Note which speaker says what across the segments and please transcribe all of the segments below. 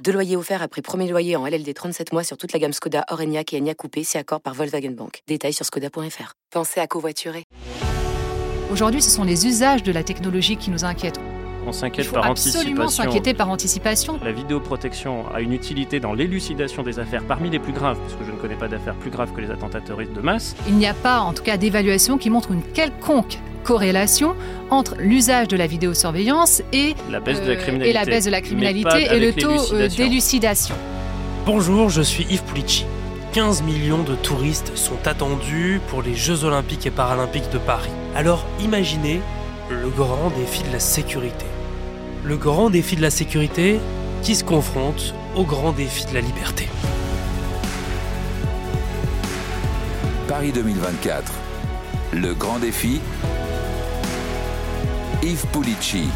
Speaker 1: Deux loyers offerts après premier loyer en LLD 37 mois sur toute la gamme Skoda, Orenia et Enya Coupé, si accord par Volkswagen Bank. Détails sur skoda.fr. Pensez à covoiturer.
Speaker 2: Aujourd'hui, ce sont les usages de la technologie qui nous inquiètent.
Speaker 3: On s'inquiète par
Speaker 2: absolument
Speaker 3: anticipation.
Speaker 2: s'inquiéter par anticipation.
Speaker 3: La vidéoprotection a une utilité dans l'élucidation des affaires parmi les plus graves, parce que je ne connais pas d'affaires plus graves que les attentats terroristes de masse.
Speaker 2: Il n'y a pas, en tout cas, d'évaluation qui montre une quelconque corrélation entre l'usage de la vidéosurveillance et,
Speaker 3: La baisse de
Speaker 2: euh,
Speaker 3: la criminalité.
Speaker 2: et la baisse de la criminalité et le taux euh, d'élucidation.
Speaker 4: Bonjour, je suis Yves Pulici. 15 millions de touristes sont attendus pour les Jeux Olympiques et Paralympiques de Paris. Alors imaginez le grand défi de la sécurité. Le grand défi de la sécurité qui se confronte au grand défi de la liberté.
Speaker 5: Paris 2024. Le grand défi. Yves Pulici.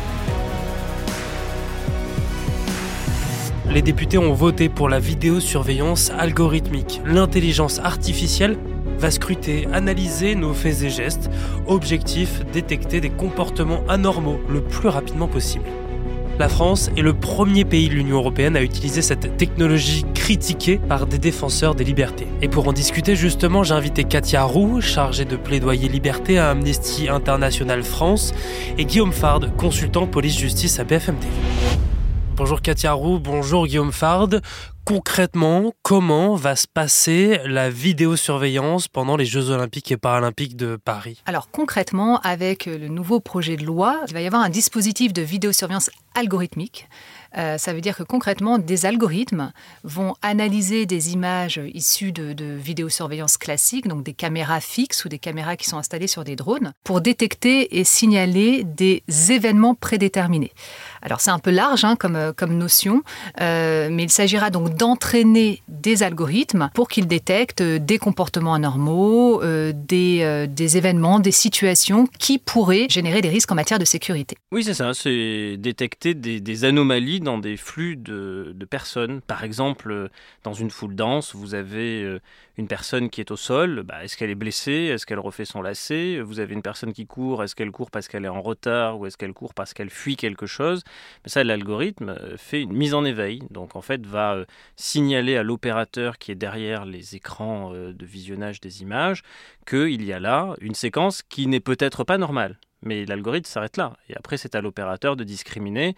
Speaker 4: Les députés ont voté pour la vidéosurveillance algorithmique. L'intelligence artificielle va scruter, analyser nos faits et gestes. Objectif, détecter des comportements anormaux le plus rapidement possible. La France est le premier pays de l'Union européenne à utiliser cette technologie critiquée par des défenseurs des libertés. Et pour en discuter justement, j'ai invité Katia Roux, chargée de plaidoyer liberté à Amnesty International France, et Guillaume Fard, consultant police-justice à BFM TV. Bonjour Katia Roux, bonjour Guillaume Fard. Concrètement, comment va se passer la vidéosurveillance pendant les Jeux Olympiques et Paralympiques de Paris?
Speaker 2: Alors concrètement, avec le nouveau projet de loi, il va y avoir un dispositif de vidéosurveillance algorithmique. Euh, ça veut dire que concrètement, des algorithmes vont analyser des images issues de, de vidéosurveillance classique, donc des caméras fixes ou des caméras qui sont installées sur des drones, pour détecter et signaler des événements prédéterminés. Alors c'est un peu large hein, comme, euh, comme notion, euh, mais il s'agira donc d'entraîner des algorithmes pour qu'ils détectent euh, des comportements anormaux, des, des événements, des situations qui pourraient générer des risques en matière de sécurité.
Speaker 3: Oui, c'est ça, c'est détecter des, anomalies dans des flux de, de personnes. Par exemple, dans une foule dense, vous avez une personne qui est au sol, bah, est-ce qu'elle est blessée, est-ce qu'elle refait son lacet? Vous avez une personne qui court, est-ce qu'elle court parce qu'elle est en retard ou est-ce qu'elle court parce qu'elle fuit quelque chose? Mais ça, l'algorithme euh, fait une mise en éveil, donc en fait va euh, signaler à l'opérateur qui est derrière les écrans euh, de visionnage des images qu'il y a là une séquence qui n'est peut-être pas normale. Mais l'algorithme s'arrête là. Et après, c'est à l'opérateur de discriminer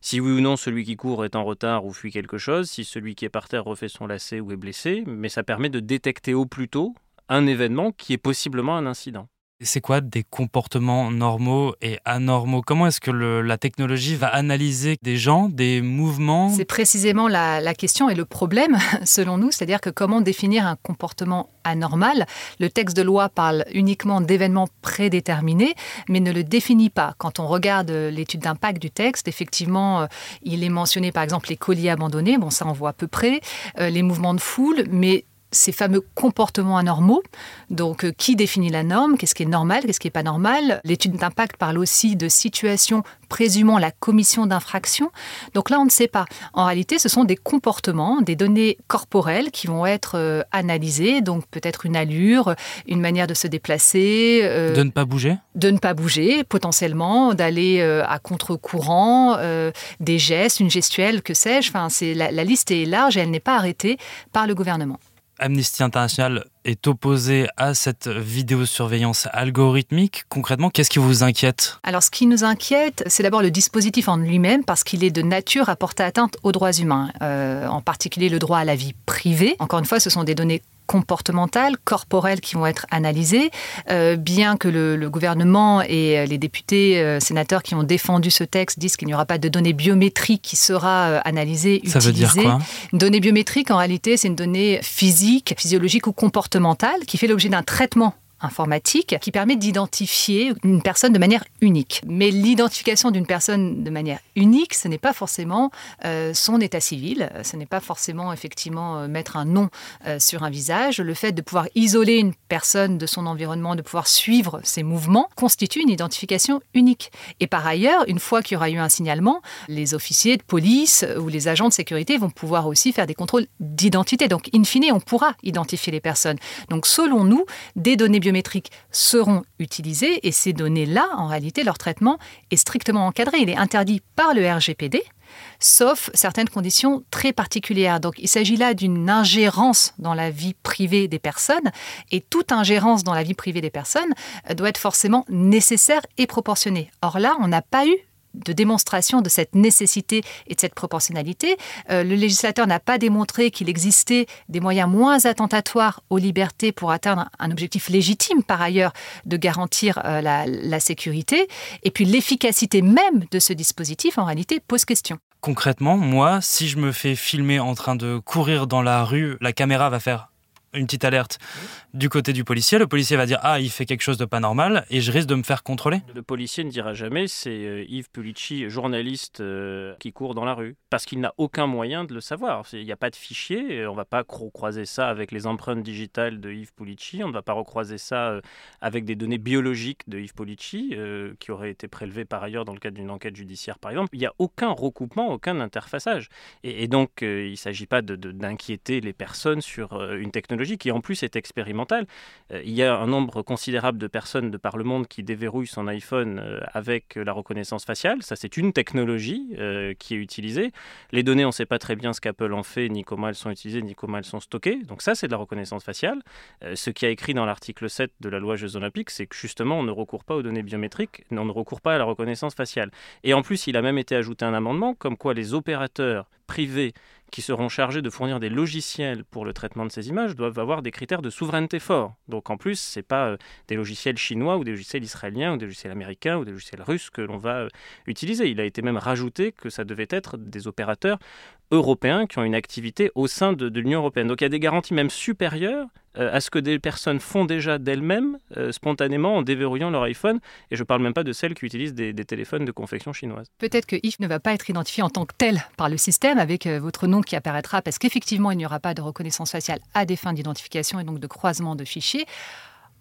Speaker 3: si oui ou non celui qui court est en retard ou fuit quelque chose, si celui qui est par terre refait son lacet ou est blessé. Mais ça permet de détecter au plus tôt un événement qui est possiblement un incident.
Speaker 4: C'est quoi des comportements normaux et anormaux? Comment est-ce que la technologie va analyser des gens, des mouvements?
Speaker 2: C'est précisément la, la question et le problème, selon nous, c'est-à-dire que comment définir un comportement anormal? Le texte de loi parle uniquement d'événements prédéterminés, mais ne le définit pas. Quand on regarde euh, l'étude d'impact du texte, effectivement, euh, il est mentionné par exemple les colis abandonnés, bon ça on voit à peu près, euh, les mouvements de foule, mais ces fameux comportements anormaux. Donc, euh, qui définit la norme? Qu'est-ce qui est normal? Qu'est-ce qui n'est pas normal? L'étude d'impact parle aussi de situations présumant la commission d'infraction. Donc là, on ne sait pas. En réalité, ce sont des comportements, des données corporelles qui vont être euh, analysées. Donc, peut-être une allure, une manière de se déplacer, euh,
Speaker 4: de ne pas bouger?
Speaker 2: de ne pas bouger, potentiellement, d'aller euh, à contre-courant, euh, des gestes, une gestuelle, que sais-je. Enfin, la, la liste est large et elle n'est pas arrêtée par le gouvernement.
Speaker 4: Amnesty International est opposé à cette vidéosurveillance algorithmique. Concrètement, qu'est-ce qui vous inquiète?
Speaker 2: Alors, ce qui nous inquiète, c'est d'abord le dispositif en lui-même, parce qu'il est de nature à porter atteinte aux droits humains, euh, en particulier le droit à la vie privée. Encore une fois, ce sont des données comportementales, corporelles qui vont être analysées, euh, bien que le, le, gouvernement et les députés, euh, sénateurs qui ont défendu ce texte disent qu'il n'y aura pas de données biométriques qui sera euh, analysée,
Speaker 4: Ça
Speaker 2: utilisée.
Speaker 4: veut dire quoi?
Speaker 2: Une donnée biométrique, en réalité, c'est une donnée physique, physiologique ou comportementale qui fait l'objet d'un traitement informatique qui permet d'identifier une personne de manière unique. Mais l'identification d'une personne de manière unique, ce n'est pas forcément euh, son état civil, ce n'est pas forcément effectivement euh, mettre un nom euh, sur un visage. Le fait de pouvoir isoler une personne de son environnement, de pouvoir suivre ses mouvements, constitue une identification unique. Et par ailleurs, une fois qu'il y aura eu un signalement, les officiers de police ou les agents de sécurité vont pouvoir aussi faire des contrôles d'identité. Donc, in fine, on pourra identifier les personnes. Donc, selon nous, des données biométriques seront utilisées et ces données-là, en réalité, leur traitement est strictement encadré. Il est interdit par le RGPD, sauf certaines conditions très particulières. Donc il s'agit là d'une ingérence dans la vie privée des personnes, et toute ingérence dans la vie privée des personnes doit être forcément nécessaire et proportionnée. Or là, on n'a pas eu de démonstration de cette nécessité et de cette proportionnalité. Euh, le législateur n'a pas démontré qu'il existait des moyens moins attentatoires aux libertés pour atteindre un objectif légitime, par ailleurs, de garantir euh, la, la sécurité. Et puis l'efficacité même de ce dispositif, en réalité, pose question.
Speaker 6: Concrètement, moi, si je me fais filmer en train de courir dans la rue, la caméra va faire une petite alerte du côté du policier. Le policier va dire Ah, il fait quelque chose de pas normal et je risque de me faire contrôler.
Speaker 3: Le policier ne dira jamais c'est euh, Yves Pulici, journaliste euh, qui court dans la rue, parce qu'il n'a aucun moyen de le savoir. Il n'y a pas de fichier, on ne va pas croiser ça avec les empreintes digitales de Yves Pulici, on ne va pas recroiser ça euh, avec des données biologiques de Yves Pulici, qui auraient été prélevées par ailleurs dans le cadre d'une enquête judiciaire, par exemple. Il n'y a aucun recoupement, aucun interfaçage. Et, donc, il ne s'agit pas d'inquiéter les personnes sur une technologie qui, en plus, est expérimentale euh, il y a un nombre considérable de personnes de par le monde qui déverrouillent son iPhone euh, avec la reconnaissance faciale. Ça, c'est une technologie euh, qui est utilisée. Les données, on ne sait pas très bien ce qu'Apple en fait, ni comment elles sont utilisées, ni comment elles sont stockées. Donc ça, c'est de la reconnaissance faciale. ce qui a écrit dans l'article 7 de la loi Jeux Olympiques, c'est que justement, on ne recourt pas aux données biométriques, on ne recourt pas à la reconnaissance faciale. Et en plus, il a même été ajouté un amendement comme quoi les opérateurs privés qui seront chargés de fournir des logiciels pour le traitement de ces images doivent avoir des critères de souveraineté forts. Donc en plus, ce n'est pas euh, des logiciels chinois ou des logiciels israéliens ou des logiciels américains ou des logiciels russes que l'on va euh, utiliser. Il a été même rajouté que ça devait être des opérateurs européens qui ont une activité au sein de, l'Union européenne. Donc il y a des garanties même supérieures à ce que des personnes font déjà d'elles-mêmes, euh, spontanément, en déverrouillant leur iPhone. Et je ne parle même pas de celles qui utilisent des, téléphones de confection chinoise.
Speaker 2: Peut-être que Yves ne va pas être identifié en tant que tel par le système, avec euh, votre nom qui apparaîtra, parce qu'effectivement, il n'y aura pas de reconnaissance faciale à des fins d'identification et donc de croisement de fichiers.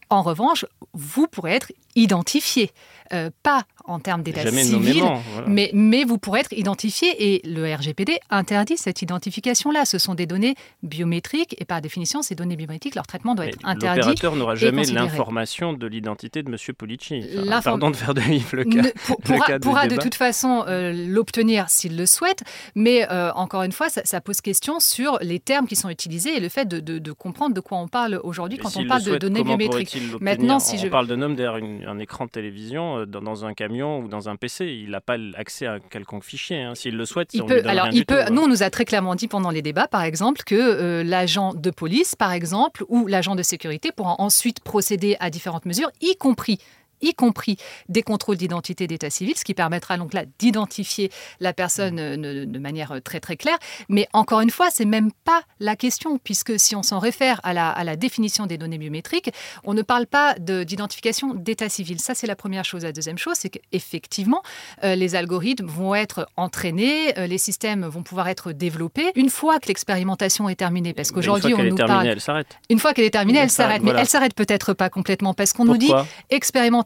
Speaker 2: En revanche, vous pourrez être identifié. Euh, pas en termes d'état civil, mais, mais vous pourrez être identifié et le RGPD interdit cette identification-là. Ce sont des données biométriques et par définition, ces données biométriques, leur traitement doit être interdit.
Speaker 3: L'opérateur n'aura jamais l'information de l'identité de M. Polici. pardon de faire de Yves le cas.
Speaker 2: Ne, pourra, de toute façon euh, l'obtenir s'il le souhaite, mais euh, encore une fois, ça, pose question sur les termes qui sont utilisés et le fait de, comprendre de quoi on parle aujourd'hui quand on parle de données biométriques.
Speaker 3: Maintenant, si on je... parle d'un homme derrière un écran de télévision euh, dans, un camion ou dans un PC. Il n'a pas accès à un quelconque fichier. Hein. S'il le souhaite,
Speaker 2: il peut. alors, il peut. Nous, on nous a très clairement dit pendant les débats, par exemple, que euh, l'agent de police, par exemple, ou l'agent de sécurité pourra ensuite procéder à différentes mesures, y compris y compris des contrôles d'identité d'état civil, ce qui permettra donc là d'identifier la personne euh, de manière euh, très très claire. Mais encore une fois, c'est même pas la question, puisque si on s'en réfère à la, à la, définition des données biométriques, on ne parle pas d'identification d'état civil. Ça, c'est la première chose. La deuxième chose, c'est qu'effectivement, euh, les algorithmes vont être entraînés, les systèmes vont pouvoir être développés une fois que l'expérimentation est terminée. Parce qu'aujourd'hui, on nous parle.
Speaker 3: Elle s'arrête.
Speaker 2: Une fois qu'elle est terminée, elle s'arrête. Mais elle s'arrête peut-être pas complètement, parce qu'on nous dit expérimentation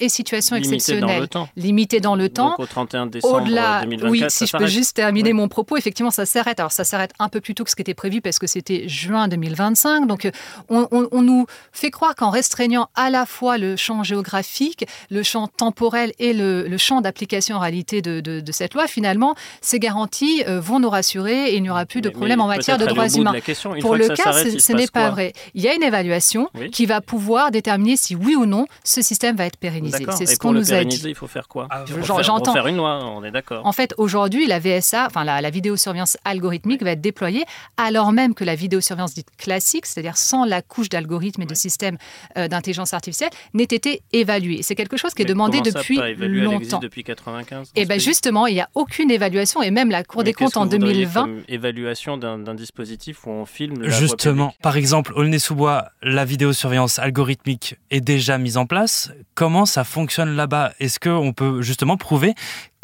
Speaker 2: et situation exceptionnelle.
Speaker 3: Limité
Speaker 2: dans le temps.
Speaker 3: Au 31 décembre
Speaker 2: Au-delà,
Speaker 3: 2024,
Speaker 2: oui, si je peux juste terminer mon propos, effectivement, ça s'arrête. Alors ça s'arrête un peu plus tôt que ce qui était prévu parce que c'était juin 2025. Donc on, nous fait croire qu'en restreignant à la fois le champ géographique, le champ temporel et le, champ d'application en réalité de, cette loi, finalement, ces garanties euh, vont nous rassurer et il n'y aura plus de problème en matière de droits humains.
Speaker 3: Pour
Speaker 2: le cas, ce, n'est pas vrai. Il y a une évaluation qui va pouvoir déterminer si oui ou non ce système système va être pérennisé. C'est ce qu'on nous a dit.
Speaker 3: il faut faire quoi
Speaker 6: Ah,
Speaker 3: Il faut
Speaker 2: j'en-
Speaker 3: faire-
Speaker 2: j'entends.
Speaker 3: refaire une loi, on est d'accord.
Speaker 2: En fait, aujourd'hui, la VSA, enfin la, la vidéosurveillance algorithmique, va être déployée alors même que la vidéosurveillance dite classique, c'est-à-dire sans la couche d'algorithmes et de systèmes euh, d'intelligence artificielle, n'ait été évaluée. C'est quelque chose qui est
Speaker 3: Mais
Speaker 2: demandé depuis
Speaker 3: pas évalué Elle existe
Speaker 2: longtemps.
Speaker 3: depuis 95. dans
Speaker 2: Et bien justement, il n'y a aucune évaluation et même la Cour
Speaker 3: Mais
Speaker 2: des comptes en
Speaker 3: que vous voudriez
Speaker 2: 2020
Speaker 3: comme évaluation d'un dispositif où on filme la
Speaker 6: Justement, par exemple, Aulnay-sous-Bois, la vidéosurveillance algorithmique est déjà mise en place. Comment ça fonctionne là-bas? Est-ce qu'on peut justement prouver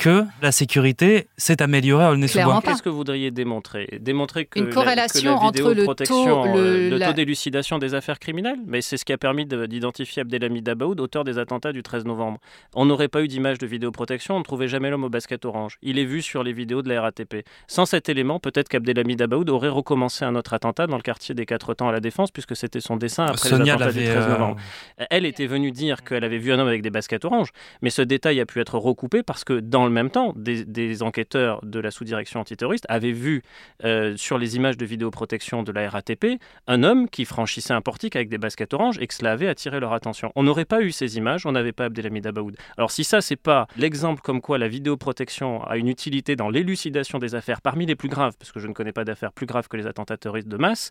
Speaker 6: que la sécurité s'est améliorée à Aulnay-sous-Bois
Speaker 2: pas.
Speaker 3: Qu'est-ce que vous voudriez démontrer? Démontrer que
Speaker 2: Une
Speaker 3: la-
Speaker 2: corrélation
Speaker 3: que la
Speaker 2: entre le taux- le-
Speaker 3: euh, le
Speaker 2: la-
Speaker 3: taux d'élucidation des affaires criminelles? Mais c'est ce qui a permis de- d'identifier Abdelhamid Abaoud, auteur des attentats du 13 novembre. On n'aurait pas eu d'image de vidéoprotection, on ne trouvait jamais l'homme au basket orange. Il est vu sur les vidéos de la RATP. Sans cet élément, peut-être qu'Abdelhamid Abaoud aurait recommencé un autre attentat dans le quartier des Quatre Temps à la Défense, puisque c'était son dessin après les
Speaker 6: Sonia
Speaker 3: attentats du
Speaker 6: l'avait.
Speaker 3: 13
Speaker 6: euh,
Speaker 3: novembre. Elle était venue dire qu'elle avait vu un homme avec des baskets oranges, mais ce détail a pu être recoupé parce que dans même temps, des, des enquêteurs de la sous-direction antiterroriste avaient vu euh, sur les images de vidéoprotection de la RATP un homme qui franchissait un portique avec des baskets oranges et que cela avait attiré leur attention. On n'aurait pas eu ces images, on n'avait pas Abdelhamid Abaoud. Alors si ça, c'est pas l'exemple comme quoi la vidéoprotection a une utilité dans l'élucidation des affaires parmi les plus graves, parce que je ne connais pas d'affaires plus graves que les attentats terroristes de masse,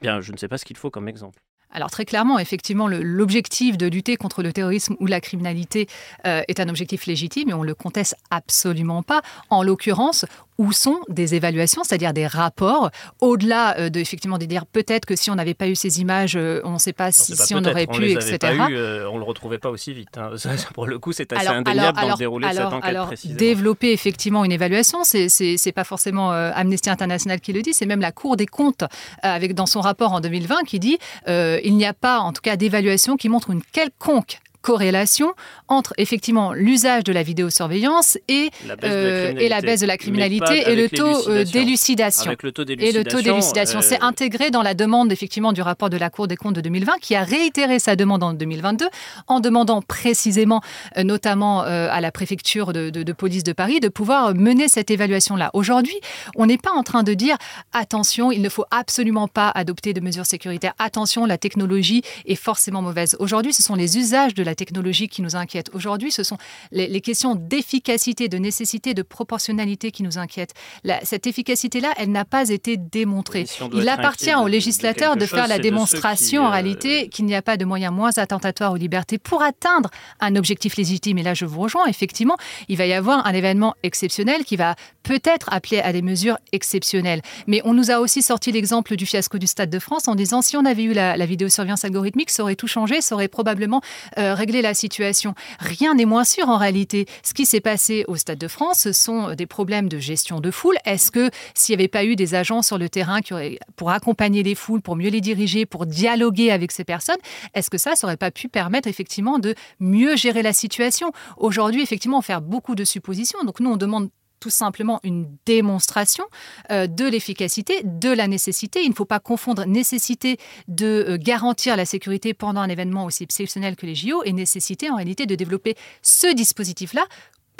Speaker 3: eh bien je ne sais pas ce qu'il faut comme exemple.
Speaker 2: Alors très clairement, effectivement, l'objectif de lutter contre le terrorisme ou la criminalité euh, est un objectif légitime et on ne le conteste absolument pas. En l'occurrence, où sont des évaluations, c'est-à-dire des rapports, au-delà euh, de effectivement de dire peut-être que si on n'avait pas eu ces images, euh, on ne sait pas si,
Speaker 3: c'est pas
Speaker 2: si on aurait pu,
Speaker 3: les
Speaker 2: etc.
Speaker 3: pas eu, euh, on le retrouvait pas aussi vite. hein. Ça, pour le coup, c'est assez
Speaker 2: Alors-
Speaker 3: indéniable
Speaker 2: alors-
Speaker 3: dans le déroulé de cette enquête
Speaker 2: alors. Développer effectivement une évaluation, c'est pas forcément euh, Amnesty International qui le dit, c'est même la Cour des comptes avec dans son rapport en 2020 qui dit euh, il n'y a pas en tout cas d'évaluation qui montre une quelconque corrélation entre effectivement l'usage de la vidéosurveillance et,
Speaker 3: La baisse de la
Speaker 2: euh, et la
Speaker 3: criminalité.
Speaker 2: baisse de la criminalité
Speaker 3: pas
Speaker 2: et le taux euh, d'élucidation. Et le taux d'élucidation,
Speaker 3: euh,
Speaker 2: c'est intégré dans la demande effectivement du rapport de la Cour des comptes de 2020, qui a réitéré sa demande en 2022, en demandant précisément, euh, notamment euh, à la préfecture de, de- de police de Paris, de pouvoir mener cette évaluation-là. Aujourd'hui, on n'est pas en train de dire attention, il ne faut absolument pas adopter de mesures sécuritaires. Attention, la technologie est forcément mauvaise. Aujourd'hui, ce sont les usages de la technologie qui nous inquiètent. Aujourd'hui, ce sont les, les questions d'efficacité, de nécessité, de proportionnalité qui nous inquiètent. La- cette efficacité-là, elle n'a pas été démontrée.
Speaker 3: Si
Speaker 2: Il appartient
Speaker 3: inquiet
Speaker 2: aux
Speaker 3: de-
Speaker 2: faire
Speaker 3: chose,
Speaker 2: la démonstration
Speaker 3: qui,
Speaker 2: en
Speaker 3: euh,
Speaker 2: réalité qu'il n'y a pas de moyens moins attentatoires aux libertés pour atteindre un objectif légitime. Et là, je vous rejoins, effectivement, il va y avoir un événement exceptionnel qui va peut-être appeler à des mesures exceptionnelles. Mais on nous a aussi sorti l'exemple du fiasco du Stade de France en disant si on avait eu la, la vidéosurveillance algorithmique, ça aurait tout changé, ça aurait probablement euh, réglé la situation. Rien n'est moins sûr en réalité. Ce qui s'est passé au Stade de France, ce sont des problèmes de gestion de foule. Est-ce que s'il n'y avait pas eu des agents sur le terrain pour accompagner les foules, pour mieux les diriger, pour dialoguer avec ces personnes, est-ce que ça, ça aurait pas pu permettre effectivement de mieux gérer la situation? Aujourd'hui, effectivement, on fait beaucoup de suppositions. Donc nous, on demande tout simplement une démonstration euh, de l'efficacité, de la nécessité. Il ne faut pas confondre nécessité de euh, garantir la sécurité pendant un événement aussi exceptionnel que les JO et nécessité en réalité de développer ce dispositif-là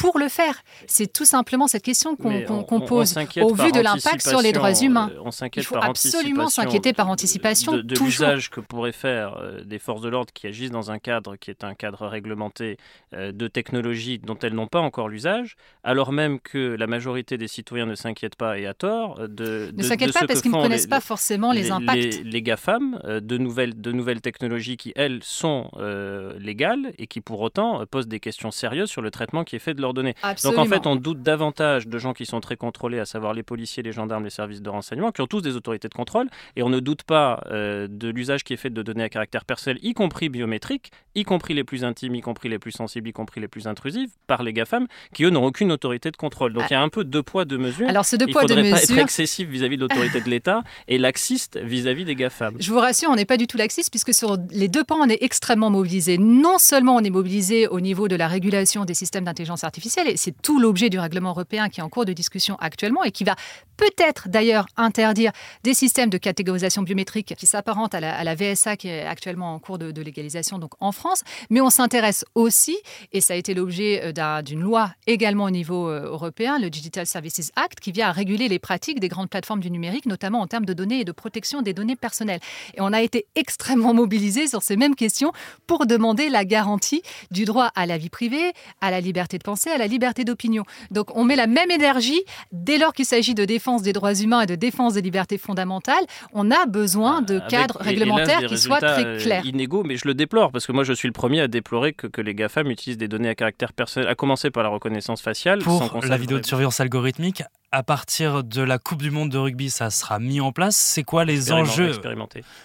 Speaker 2: pour le faire. C'est tout simplement cette question qu'on
Speaker 3: on-
Speaker 2: pose au vu de l'impact sur les droits
Speaker 3: anticipation,
Speaker 2: humains.
Speaker 3: euh, On s'inquiète
Speaker 2: Il faut
Speaker 3: par
Speaker 2: absolument s'inquiéter par
Speaker 3: de-
Speaker 2: anticipation,
Speaker 3: de, de
Speaker 2: toujours.
Speaker 3: l'usage que pourraient faire euh, des forces de l'ordre qui agissent dans un cadre qui est un cadre réglementé euh, de technologies dont elles n'ont pas encore l'usage, alors même que la majorité des citoyens ne s'inquiètent pas et à tort euh, de,
Speaker 2: Ne
Speaker 3: de-
Speaker 2: s'inquiètent
Speaker 3: de
Speaker 2: pas
Speaker 3: ce
Speaker 2: parce qu'ils ne connaissent
Speaker 3: les-
Speaker 2: pas forcément les, impacts.
Speaker 3: Les, les GAFAM, euh, de, nouvelles, de nouvelles technologies qui, elles, sont euh, légales et qui, pour autant, euh, posent des questions sérieuses sur le traitement qui est fait de leurs
Speaker 2: Absolument.
Speaker 3: Donc en fait, on doute davantage de gens qui sont très contrôlés, à savoir les policiers, les gendarmes, les services de renseignement, qui ont tous des autorités de contrôle, et on ne doute pas euh, de l'usage qui est fait de données à caractère personnel, y compris biométriques, y compris les plus intimes, y compris les plus sensibles, y compris les plus intrusives, par les GAFAM, qui eux n'ont aucune autorité de contrôle. Donc
Speaker 2: Ah.
Speaker 3: il y a un peu deux poids, deux mesures.
Speaker 2: Alors, ce deux
Speaker 3: Il
Speaker 2: poids, deux
Speaker 3: faudrait pas être
Speaker 2: mesures.
Speaker 3: excessif vis-à-vis de l'autorité de l'État et laxiste vis-à-vis des GAFAM.
Speaker 2: Je vous rassure, on n'est pas du tout laxiste puisque sur les deux pans, on est extrêmement mobilisé. Non seulement on est mobilisé au niveau de la régulation des systèmes d'intelligence artificielle, Et c'est tout l'objet du règlement européen qui est en cours de discussion actuellement et qui va peut-être d'ailleurs interdire des systèmes de catégorisation biométrique qui s'apparentent à, la, VSA qui est actuellement en cours de, légalisation donc en France. Mais on s'intéresse aussi, et ça a été l'objet euh, d'une loi également au niveau euh, européen, le Digital Services Act, qui vient à réguler les pratiques des grandes plateformes du numérique, notamment en termes de données et de protection des données personnelles. Et on a été extrêmement mobilisés sur ces mêmes questions pour demander la garantie du droit à la vie privée, à la liberté de penser, à la liberté d'opinion. Donc on met la même énergie dès lors qu'il s'agit de défense des droits humains et de défense des libertés fondamentales. On a besoin de cadres réglementaires qui soient très euh, clairs.
Speaker 3: Inégaux, mais je le déplore parce que moi je suis le premier à déplorer que, que les GAFAM utilisent des données à caractère personnel, à commencer par la reconnaissance faciale.
Speaker 6: Pour la vidéo de surveillance algorithmique, à partir de la Coupe du Monde de rugby, ça sera mis en place. C'est quoi les enjeux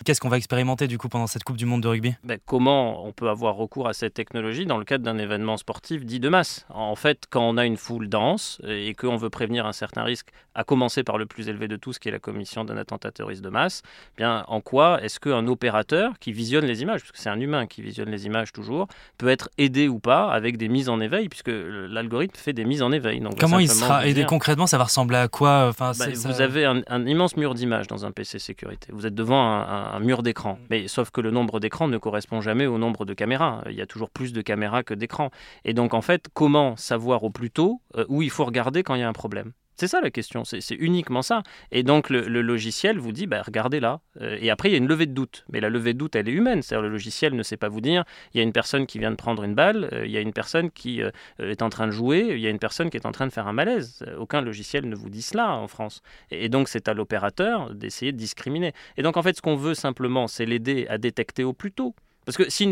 Speaker 6: Qu'est-ce qu'on va expérimenter du coup pendant cette Coupe du Monde de rugby?
Speaker 3: Ben, Comment on peut avoir recours à cette technologie dans le cadre d'un événement sportif dit de masse? En fait, quand on a une foule dense et qu'on veut prévenir un certain risque, à commencer par le plus élevé de tous, qui est la commission d'un attentat terroriste de masse, eh bien en quoi est-ce qu'un opérateur qui visionne les images, parce que c'est un humain qui visionne les images toujours, peut être aidé ou pas avec des mises en éveil, puisque l'algorithme fait des mises en éveil.
Speaker 6: Donc, Comment il sera aidé concrètement Ça va ressembler à quoi enfin,
Speaker 3: bah, Vous avez un, immense mur d'images dans un PC sécurité. Vous êtes devant un, mur d'écran. Mm. Mais sauf que le nombre d'écrans ne correspond jamais au nombre de caméras. Il y a toujours plus de caméras que d'écrans. Et donc en fait, comment savoir au plus tôt euh, où il faut regarder quand il y a un problème c'est ça la question, c'est uniquement ça. Et donc le, logiciel vous dit, bah, regardez là. Euh, et après, il y a une levée de doute. Mais la levée de doute, elle est humaine. C'est-à-dire le logiciel ne sait pas vous dire, il y a une personne qui vient de prendre une balle, euh, il y a une personne qui est en train de jouer, il y a une personne qui est en train de faire un malaise. Aucun logiciel ne vous dit cela en France. Et, donc c'est à l'opérateur d'essayer de discriminer. Et donc en fait, ce qu'on veut simplement, c'est l'aider à détecter au plus tôt. Parce que s'il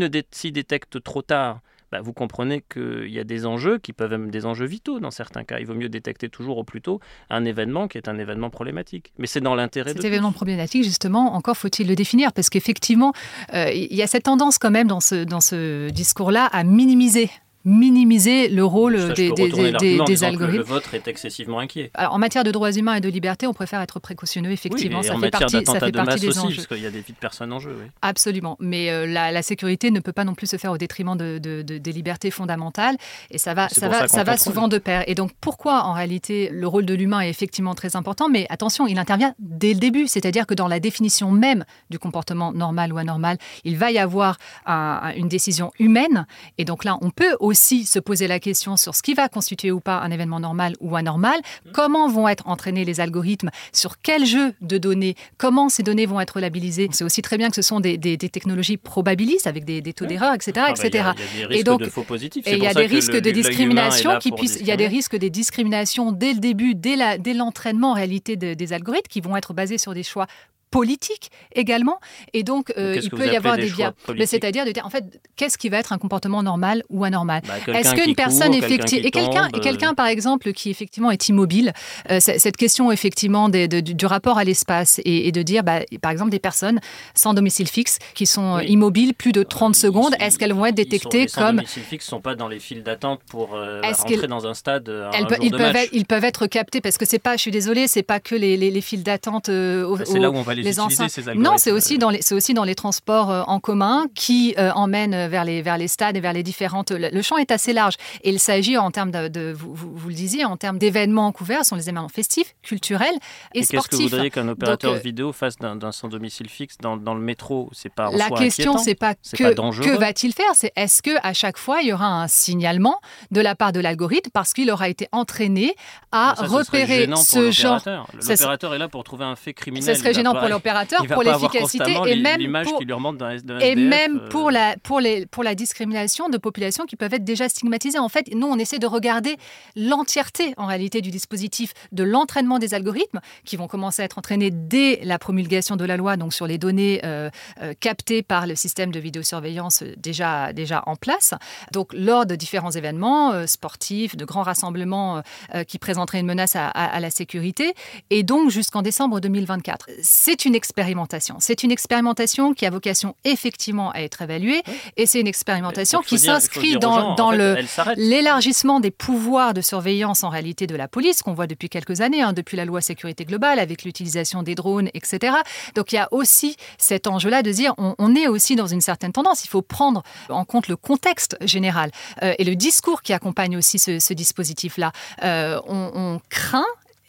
Speaker 3: détecte trop tard, bah, vous comprenez qu'il y a des enjeux qui peuvent être des enjeux vitaux dans certains cas. Il vaut mieux détecter toujours au plus tôt un événement qui est un événement problématique. Mais c'est dans l'intérêt de
Speaker 2: Cet événement problématique, justement, encore faut-il le définir, parce qu'effectivement, euh, il y a cette tendance quand même dans ce, dans ce discours-là à minimiser minimiser le rôle des, des, algorithmes. Le
Speaker 3: vôtre est excessivement inquiet.
Speaker 2: Alors, en matière de droits humains et de liberté, on préfère être précautionneux, effectivement.
Speaker 3: ça, fait partie, ça fait partie des enjeux. Parce qu'il y a des vies de personnes en jeu.
Speaker 2: Absolument. Mais euh, la, sécurité ne peut pas non plus se faire au détriment de, des libertés fondamentales. Et ça va, ça va, ça, va souvent de pair. Et donc, pourquoi, en réalité, le rôle de l'humain est effectivement très important? Mais attention, il intervient dès le début. C'est-à-dire que dans la définition même du comportement normal ou anormal, il va y avoir une décision humaine. Et donc là, on peut aussi aussi se poser la question sur ce qui va constituer ou pas un événement normal ou anormal, comment vont être entraînés les algorithmes, sur quel jeu de données, comment ces données vont être labellisées? C'est aussi très bien que ce sont des, technologies probabilistes avec des, taux d'erreur, etc. etc.
Speaker 3: et donc, de faux positifs.
Speaker 2: Et il y a des risques de discrimination qui puissent, il y a des risques de discrimination dès le début, dès l'entraînement en réalité des algorithmes qui vont être basés sur des choix politique également. Et donc, euh, il peut y avoir des biais. C'est-à-dire, de dire, en fait, qu'est-ce qui va être un comportement normal ou anormal
Speaker 3: bah, Est-ce qu'une personne effective.
Speaker 2: Et quelqu'un, et quelqu'un, par exemple, qui effectivement est immobile, euh, cette question, effectivement, du rapport à l'espace et, de dire, bah, par exemple, des personnes sans domicile fixe qui sont euh, immobiles plus de 30 secondes, est-ce qu'elles vont être détectées
Speaker 3: sont,
Speaker 2: les comme.
Speaker 3: domicile fixe ne sont pas dans les files d'attente pour rentrer dans un stade. Un
Speaker 2: jour
Speaker 3: ils,
Speaker 2: de peuvent Être, ils peuvent être captés parce que c'est pas, je suis désolée, c'est pas que les, les, files d'attente.
Speaker 3: Bah, c'est là où on va les
Speaker 2: non, c'est aussi, dans les, aussi dans les transports euh, en commun qui euh, emmènent vers les, vers les stades et vers les différentes. Le champ est assez large. Et il s'agit, en termes de, vous, vous, le disiez, en termes d'événements couverts, ce sont les événements festifs, culturels et,
Speaker 3: et
Speaker 2: sportifs.
Speaker 3: Qu'est-ce que vous voudriez qu'un opérateur euh, vidéo fasse d'un sans domicile fixe dans, dans le métro? C'est pas
Speaker 2: La question, c'est pas que, que va-t-il faire? C'est est-ce que à chaque fois il y aura un signalement de la part de l'algorithme parce qu'il aura été entraîné à repérer ce, genre.
Speaker 3: L'opérateur est là pour trouver un fait criminel.
Speaker 2: Ce serait gênant pour l'opérateur, pour l'efficacité et même pour,
Speaker 3: qui lui remonte
Speaker 2: et même euh. pour la pour les pour la discrimination de populations qui peuvent être déjà stigmatisées. En fait, nous on essaie de regarder l'entièreté en réalité du dispositif de l'entraînement des algorithmes qui vont commencer à être entraînés dès la promulgation de la loi, donc sur les données euh, euh, captées par le système de vidéosurveillance déjà déjà en place. Donc lors de différents événements sportifs, de grands rassemblements qui présenteraient une menace à, à la sécurité, et donc jusqu'en décembre 2024. C'est c'est une expérimentation. C'est une expérimentation qui a vocation effectivement à être évaluée et c'est une expérimentation qui s'inscrit dans, dans le l'élargissement des pouvoirs de surveillance en réalité de la police qu'on voit depuis quelques années, hein, depuis la loi sécurité globale avec l'utilisation des drones, etc. Donc il y a aussi cet enjeu-là de dire on, est aussi dans une certaine tendance. Il faut prendre en compte le contexte général euh, et le discours qui accompagne aussi ce, dispositif-là. Euh, on craint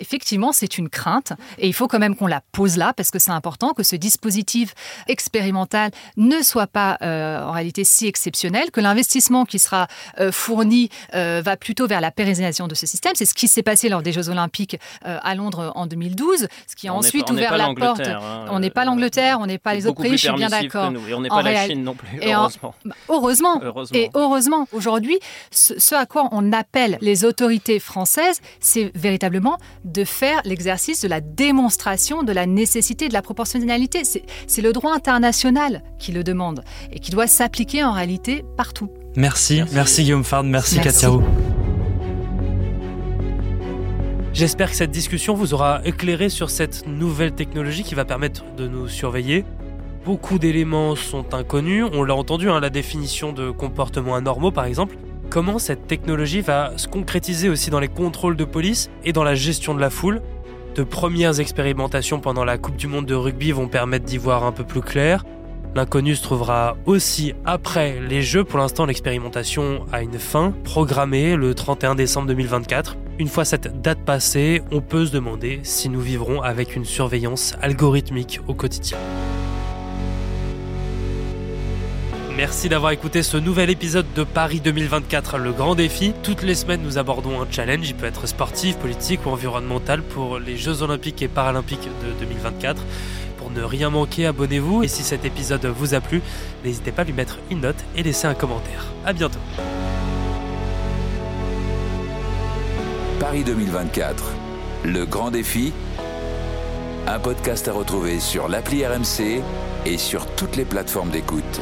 Speaker 2: effectivement, c'est une crainte et il faut quand même qu'on la pose là parce que c'est important que ce dispositif expérimental ne soit pas euh, en réalité si exceptionnel, que l'investissement qui sera euh, fourni euh, va plutôt vers la pérennisation de ce système. C'est ce qui s'est passé lors des Jeux Olympiques à Londres en 2012, ce qui a ensuite ouvert la porte.
Speaker 3: Hein,
Speaker 2: on n'est pas l'Angleterre, on n'est pas les autres pays, je suis bien d'accord.
Speaker 3: Et on n'est pas la Chine non plus, heureusement.
Speaker 2: Bah, heureusement. Et heureusement, aujourd'hui, ce à quoi on appelle les autorités françaises, c'est véritablement de faire l'exercice de la démonstration de la nécessité de la proportionnalité. C'est le droit international qui le demande et qui doit s'appliquer en réalité partout.
Speaker 4: Merci, merci, Guillaume Fard, merci, merci. Katia J'espère que cette discussion vous aura éclairé sur cette nouvelle technologie qui va permettre de nous surveiller. Beaucoup d'éléments sont inconnus, on l'a entendu, hein, la définition de comportements anormaux par exemple, comment cette technologie va se concrétiser aussi dans les contrôles de police et dans la gestion de la foule. De premières expérimentations pendant la Coupe du Monde de rugby vont permettre d'y voir un peu plus clair. L'inconnu se trouvera aussi après les Jeux. Pour l'instant, l'expérimentation a une fin programmée le 31 décembre 2024. Une fois cette date passée, on peut se demander si nous vivrons avec une surveillance algorithmique au quotidien. Merci d'avoir écouté ce nouvel épisode de Paris 2024, le grand défi. Toutes les semaines, nous abordons un challenge. Il peut être sportif, politique ou environnemental pour les Jeux Olympiques et Paralympiques de 2024. Pour ne rien manquer, abonnez-vous. Et si cet épisode vous a plu, n'hésitez pas à lui mettre une note et laisser un commentaire. À bientôt.
Speaker 5: Paris 2024, le grand défi. Un podcast à retrouver sur l'appli RMC et sur toutes les plateformes d'écoute.